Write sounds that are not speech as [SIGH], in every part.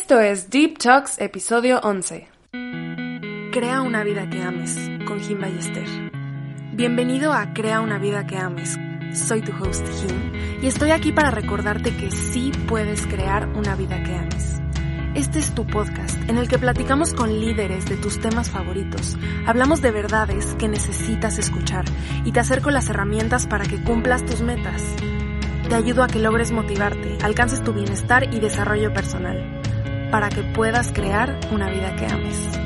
Esto es Deep Talks, episodio 11. Crea una vida que ames, con Jim Ballester. Bienvenido a Crea una vida que ames. Soy tu host Jim y estoy aquí para recordarte que sí puedes crear una vida que ames. Este es tu podcast en el que platicamos con líderes de tus temas favoritos, hablamos de verdades que necesitas escuchar y te acerco las herramientas para que cumplas tus metas. Te ayudo a que logres motivarte, alcances tu bienestar y desarrollo personal para que puedas crear una vida que ames.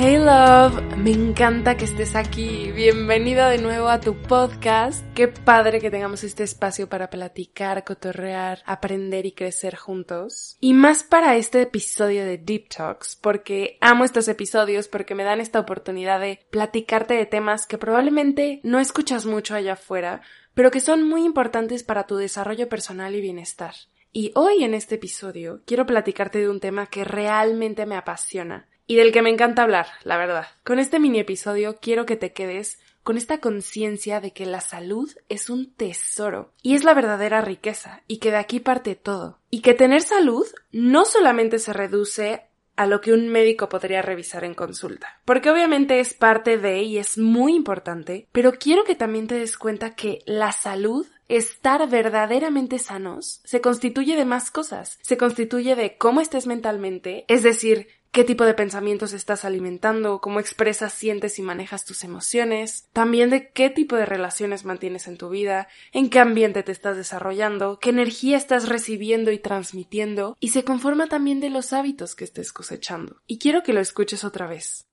Hey love, me encanta que estés aquí. Bienvenida de nuevo a tu podcast. Qué padre que tengamos este espacio para platicar, cotorrear, aprender y crecer juntos. Y más para este episodio de Deep Talks, porque amo estos episodios porque me dan esta oportunidad de platicarte de temas que probablemente no escuchas mucho allá afuera, pero que son muy importantes para tu desarrollo personal y bienestar. Y hoy en este episodio quiero platicarte de un tema que realmente me apasiona y del que me encanta hablar, la verdad. Con este mini episodio quiero que te quedes con esta conciencia de que la salud es un tesoro y es la verdadera riqueza y que de aquí parte todo. Y que tener salud no solamente se reduce a lo que un médico podría revisar en consulta. Porque obviamente es parte de y es muy importante, pero quiero que también te des cuenta que la salud estar verdaderamente sanos se constituye de más cosas. Se constituye de cómo estés mentalmente, es decir, qué tipo de pensamientos estás alimentando, cómo expresas, sientes y manejas tus emociones, también de qué tipo de relaciones mantienes en tu vida, en qué ambiente te estás desarrollando, qué energía estás recibiendo y transmitiendo, y se conforma también de los hábitos que estés cosechando. Y quiero que lo escuches otra vez.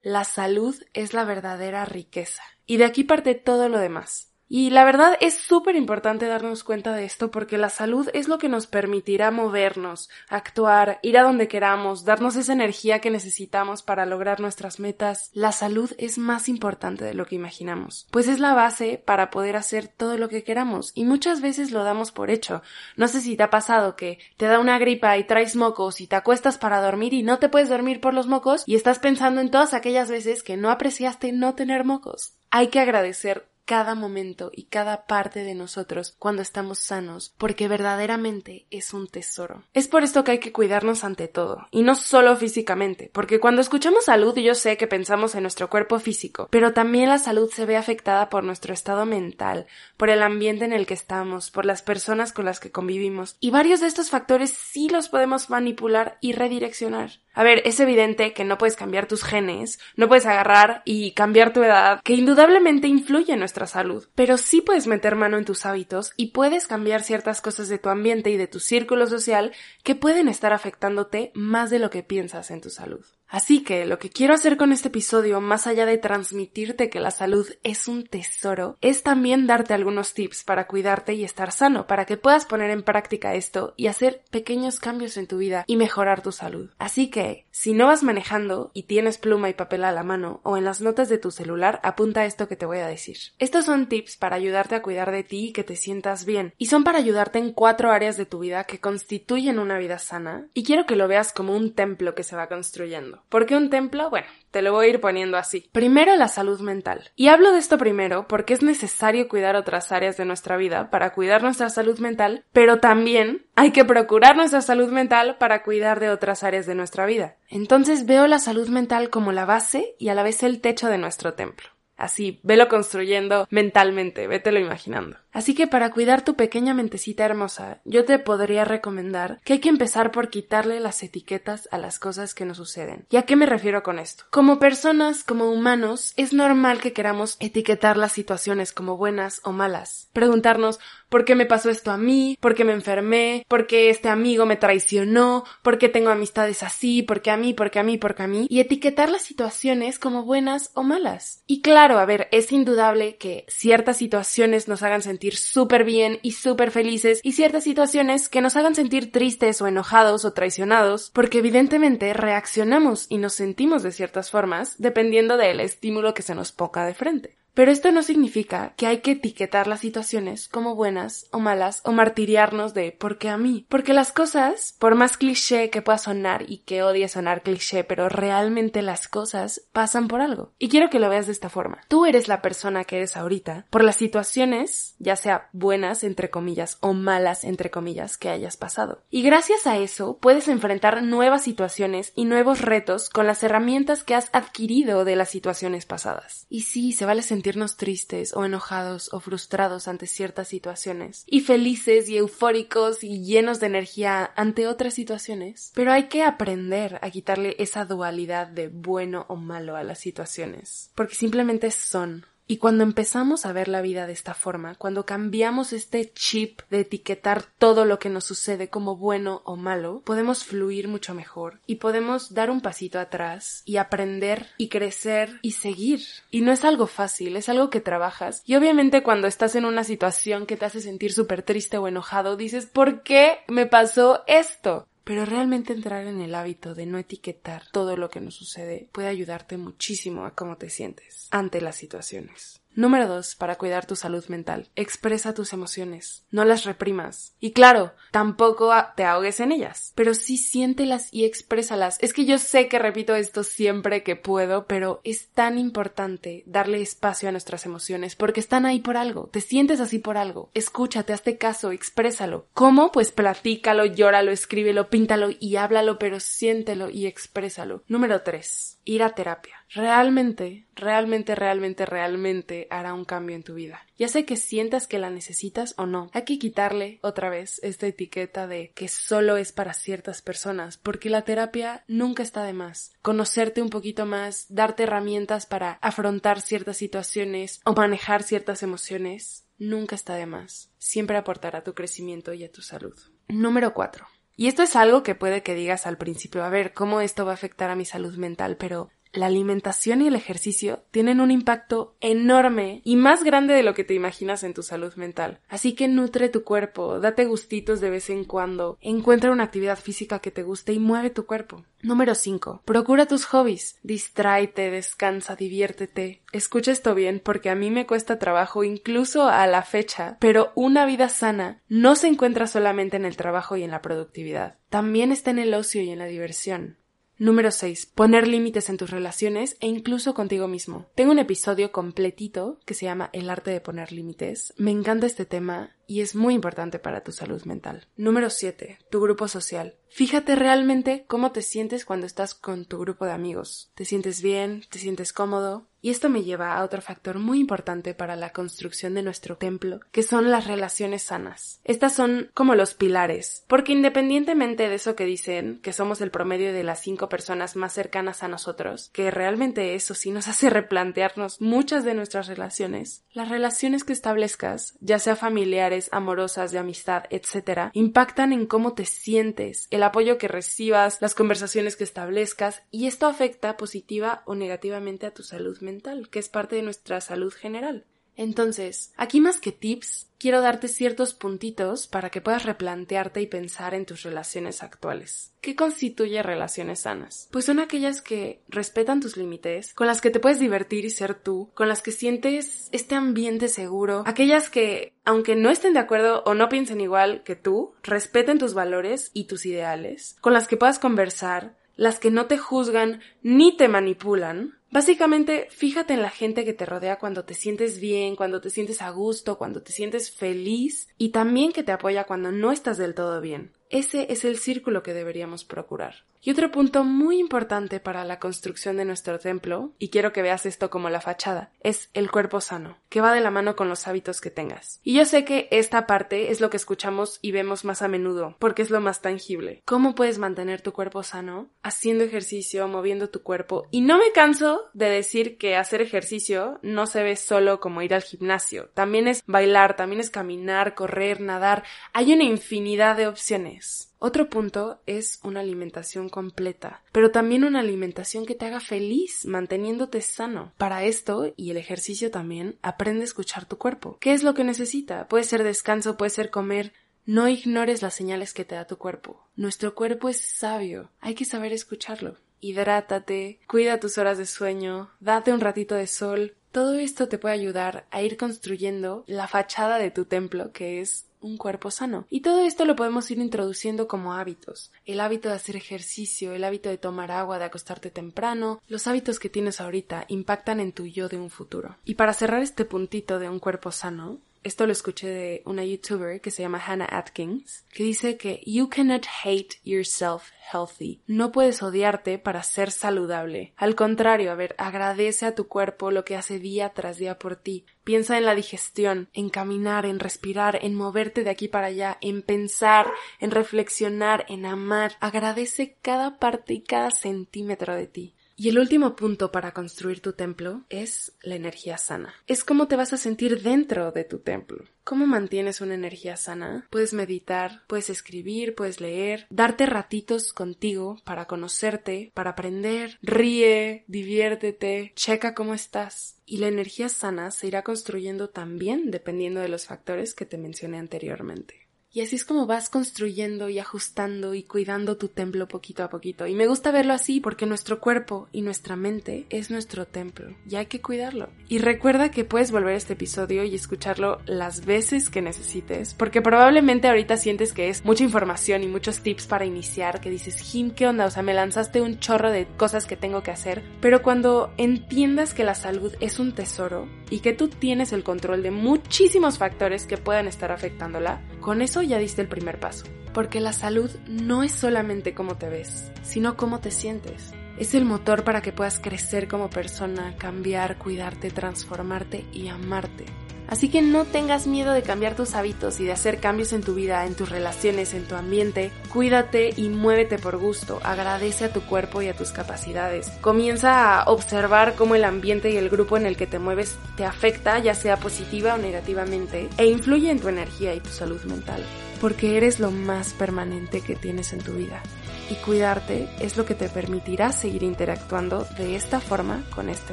La salud es la verdadera riqueza, y de aquí parte todo lo demás. Y la verdad es súper importante darnos cuenta de esto porque la salud es lo que nos permitirá movernos, actuar, ir a donde queramos, darnos esa energía que necesitamos para lograr nuestras metas. La salud es más importante de lo que imaginamos, pues es la base para poder hacer todo lo que queramos y muchas veces lo damos por hecho. No sé si te ha pasado que te da una gripa y traes mocos y te acuestas para dormir y no te puedes dormir por los mocos y estás pensando en todas aquellas veces que no apreciaste no tener mocos. Hay que agradecer cada momento y cada parte de nosotros cuando estamos sanos, porque verdaderamente es un tesoro. Es por esto que hay que cuidarnos ante todo, y no solo físicamente, porque cuando escuchamos salud yo sé que pensamos en nuestro cuerpo físico, pero también la salud se ve afectada por nuestro estado mental, por el ambiente en el que estamos, por las personas con las que convivimos, y varios de estos factores sí los podemos manipular y redireccionar. A ver, es evidente que no puedes cambiar tus genes, no puedes agarrar y cambiar tu edad, que indudablemente influye en nuestra salud, pero sí puedes meter mano en tus hábitos y puedes cambiar ciertas cosas de tu ambiente y de tu círculo social que pueden estar afectándote más de lo que piensas en tu salud. Así que lo que quiero hacer con este episodio, más allá de transmitirte que la salud es un tesoro, es también darte algunos tips para cuidarte y estar sano, para que puedas poner en práctica esto y hacer pequeños cambios en tu vida y mejorar tu salud. Así que, si no vas manejando y tienes pluma y papel a la mano o en las notas de tu celular, apunta esto que te voy a decir. Estos son tips para ayudarte a cuidar de ti y que te sientas bien, y son para ayudarte en cuatro áreas de tu vida que constituyen una vida sana, y quiero que lo veas como un templo que se va construyendo. ¿Por qué un templo? Bueno, te lo voy a ir poniendo así. Primero la salud mental. Y hablo de esto primero porque es necesario cuidar otras áreas de nuestra vida para cuidar nuestra salud mental, pero también hay que procurar nuestra salud mental para cuidar de otras áreas de nuestra vida. Entonces veo la salud mental como la base y a la vez el techo de nuestro templo. Así, velo construyendo mentalmente, vételo imaginando. Así que para cuidar tu pequeña mentecita hermosa, yo te podría recomendar que hay que empezar por quitarle las etiquetas a las cosas que nos suceden. ¿Y a qué me refiero con esto? Como personas, como humanos, es normal que queramos etiquetar las situaciones como buenas o malas. Preguntarnos ¿por qué me pasó esto a mí? ¿Por qué me enfermé? ¿Por qué este amigo me traicionó? ¿Por qué tengo amistades así? ¿Por qué a mí? ¿Por qué a mí? ¿Por qué a mí? Y etiquetar las situaciones como buenas o malas. Y claro, a ver, es indudable que ciertas situaciones nos hagan sentir súper bien y súper felices y ciertas situaciones que nos hagan sentir tristes o enojados o traicionados, porque evidentemente reaccionamos y nos sentimos de ciertas formas dependiendo del estímulo que se nos ponga de frente. Pero esto no significa que hay que etiquetar las situaciones como buenas o malas o martiriarnos de ¿por qué a mí? Porque las cosas, por más cliché que pueda sonar y que odie sonar cliché, pero realmente las cosas pasan por algo. Y quiero que lo veas de esta forma. Tú eres la persona que eres ahorita por las situaciones, ya sea buenas entre comillas o malas entre comillas que hayas pasado. Y gracias a eso puedes enfrentar nuevas situaciones y nuevos retos con las herramientas que has adquirido de las situaciones pasadas. Y sí, se vale sentirnos tristes o enojados o frustrados ante ciertas situaciones. Y felices y eufóricos y llenos de energía ante otras situaciones. Pero hay que aprender a quitarle esa dualidad de bueno o malo a las situaciones, porque simplemente son y cuando empezamos a ver la vida de esta forma, cuando cambiamos este chip de etiquetar todo lo que nos sucede como bueno o malo, podemos fluir mucho mejor y podemos dar un pasito atrás y aprender y crecer y seguir. Y no es algo fácil, es algo que trabajas. Y obviamente cuando estás en una situación que te hace sentir súper triste o enojado, dices, ¿por qué me pasó esto? Pero realmente entrar en el hábito de no etiquetar todo lo que nos sucede puede ayudarte muchísimo a cómo te sientes ante las situaciones. Número 2. Para cuidar tu salud mental. Expresa tus emociones. No las reprimas. Y claro, tampoco te ahogues en ellas. Pero sí siéntelas y exprésalas. Es que yo sé que repito esto siempre que puedo, pero es tan importante darle espacio a nuestras emociones porque están ahí por algo. Te sientes así por algo. Escúchate, hazte caso, exprésalo. ¿Cómo? Pues platícalo, llóralo, escríbelo, píntalo y háblalo, pero siéntelo y exprésalo. Número 3. Ir a terapia realmente, realmente, realmente, realmente hará un cambio en tu vida. Ya sé que sientas que la necesitas o no. Hay que quitarle otra vez esta etiqueta de que solo es para ciertas personas, porque la terapia nunca está de más. Conocerte un poquito más, darte herramientas para afrontar ciertas situaciones o manejar ciertas emociones, nunca está de más. Siempre aportará a tu crecimiento y a tu salud. Número 4. Y esto es algo que puede que digas al principio, a ver, ¿cómo esto va a afectar a mi salud mental? Pero la alimentación y el ejercicio tienen un impacto enorme y más grande de lo que te imaginas en tu salud mental. Así que nutre tu cuerpo, date gustitos de vez en cuando, encuentra una actividad física que te guste y mueve tu cuerpo. Número 5. Procura tus hobbies. Distráete, descansa, diviértete. Escucha esto bien porque a mí me cuesta trabajo incluso a la fecha, pero una vida sana no se encuentra solamente en el trabajo y en la productividad. También está en el ocio y en la diversión. Número 6. Poner límites en tus relaciones e incluso contigo mismo. Tengo un episodio completito que se llama El arte de poner límites. Me encanta este tema y es muy importante para tu salud mental. Número 7. Tu grupo social. Fíjate realmente cómo te sientes cuando estás con tu grupo de amigos. ¿Te sientes bien? ¿Te sientes cómodo? Y esto me lleva a otro factor muy importante para la construcción de nuestro templo, que son las relaciones sanas. Estas son como los pilares, porque independientemente de eso que dicen, que somos el promedio de las cinco personas más cercanas a nosotros, que realmente eso sí nos [LAUGHS] hace replantearnos muchas de nuestras relaciones, las relaciones que establezcas, ya sea familiares, amorosas, de amistad, etc., impactan en cómo te sientes, el apoyo que recibas, las conversaciones que establezcas, y esto afecta positiva o negativamente a tu salud mental, que es parte de nuestra salud general. Entonces, aquí más que tips, quiero darte ciertos puntitos para que puedas replantearte y pensar en tus relaciones actuales. ¿Qué constituye relaciones sanas? Pues son aquellas que respetan tus límites, con las que te puedes divertir y ser tú, con las que sientes este ambiente seguro, aquellas que, aunque no estén de acuerdo o no piensen igual que tú, respeten tus valores y tus ideales, con las que puedas conversar, las que no te juzgan ni te manipulan, Básicamente, fíjate en la gente que te rodea cuando te sientes bien, cuando te sientes a gusto, cuando te sientes feliz y también que te apoya cuando no estás del todo bien. Ese es el círculo que deberíamos procurar. Y otro punto muy importante para la construcción de nuestro templo, y quiero que veas esto como la fachada, es el cuerpo sano, que va de la mano con los hábitos que tengas. Y yo sé que esta parte es lo que escuchamos y vemos más a menudo, porque es lo más tangible. ¿Cómo puedes mantener tu cuerpo sano? Haciendo ejercicio, moviendo tu cuerpo. Y no me canso de decir que hacer ejercicio no se ve solo como ir al gimnasio. También es bailar, también es caminar, correr, nadar. Hay una infinidad de opciones. Otro punto es una alimentación completa, pero también una alimentación que te haga feliz, manteniéndote sano. Para esto, y el ejercicio también, aprende a escuchar tu cuerpo. ¿Qué es lo que necesita? Puede ser descanso, puede ser comer. No ignores las señales que te da tu cuerpo. Nuestro cuerpo es sabio, hay que saber escucharlo hidrátate, cuida tus horas de sueño, date un ratito de sol, Todo esto te puede ayudar a ir construyendo la fachada de tu templo, que es un cuerpo sano. Y todo esto lo podemos ir introduciendo como hábitos. El hábito de hacer ejercicio, el hábito de tomar agua, de acostarte temprano, los hábitos que tienes ahorita impactan en tu yo de un futuro. Y para cerrar este puntito de un cuerpo sano, esto lo escuché de una youtuber que se llama Hannah Atkins, que dice que you cannot hate yourself healthy. No puedes odiarte para ser saludable. Al contrario, a ver, agradece a tu cuerpo lo que hace día tras día por ti. Piensa en la digestión, en caminar, en respirar, en moverte de aquí para allá, en pensar, en reflexionar, en amar. Agradece cada parte y cada centímetro de ti. Y el último punto para construir tu templo es la energía sana. Es cómo te vas a sentir dentro de tu templo. ¿Cómo mantienes una energía sana? Puedes meditar, puedes escribir, puedes leer, darte ratitos contigo para conocerte, para aprender, ríe, diviértete, checa cómo estás. Y la energía sana se irá construyendo también dependiendo de los factores que te mencioné anteriormente. Y así es como vas construyendo y ajustando y cuidando tu templo poquito a poquito. Y me gusta verlo así porque nuestro cuerpo y nuestra mente es nuestro templo y hay que cuidarlo. Y recuerda que puedes volver a este episodio y escucharlo las veces que necesites porque probablemente ahorita sientes que es mucha información y muchos tips para iniciar que dices, Jim, ¿qué onda? O sea, me lanzaste un chorro de cosas que tengo que hacer. Pero cuando entiendas que la salud es un tesoro y que tú tienes el control de muchísimos factores que puedan estar afectándola, con eso ya diste el primer paso. Porque la salud no es solamente cómo te ves, sino cómo te sientes. Es el motor para que puedas crecer como persona, cambiar, cuidarte, transformarte y amarte. Así que no tengas miedo de cambiar tus hábitos y de hacer cambios en tu vida, en tus relaciones, en tu ambiente. Cuídate y muévete por gusto. Agradece a tu cuerpo y a tus capacidades. Comienza a observar cómo el ambiente y el grupo en el que te mueves te afecta, ya sea positiva o negativamente, e influye en tu energía y tu salud mental. Porque eres lo más permanente que tienes en tu vida. Y cuidarte es lo que te permitirá seguir interactuando de esta forma con este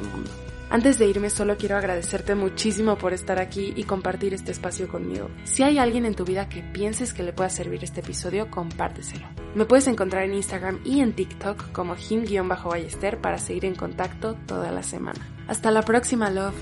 mundo. Antes de irme solo quiero agradecerte muchísimo por estar aquí y compartir este espacio conmigo. Si hay alguien en tu vida que pienses que le pueda servir este episodio, compárteselo. Me puedes encontrar en Instagram y en TikTok como him-ballester para seguir en contacto toda la semana. Hasta la próxima, love.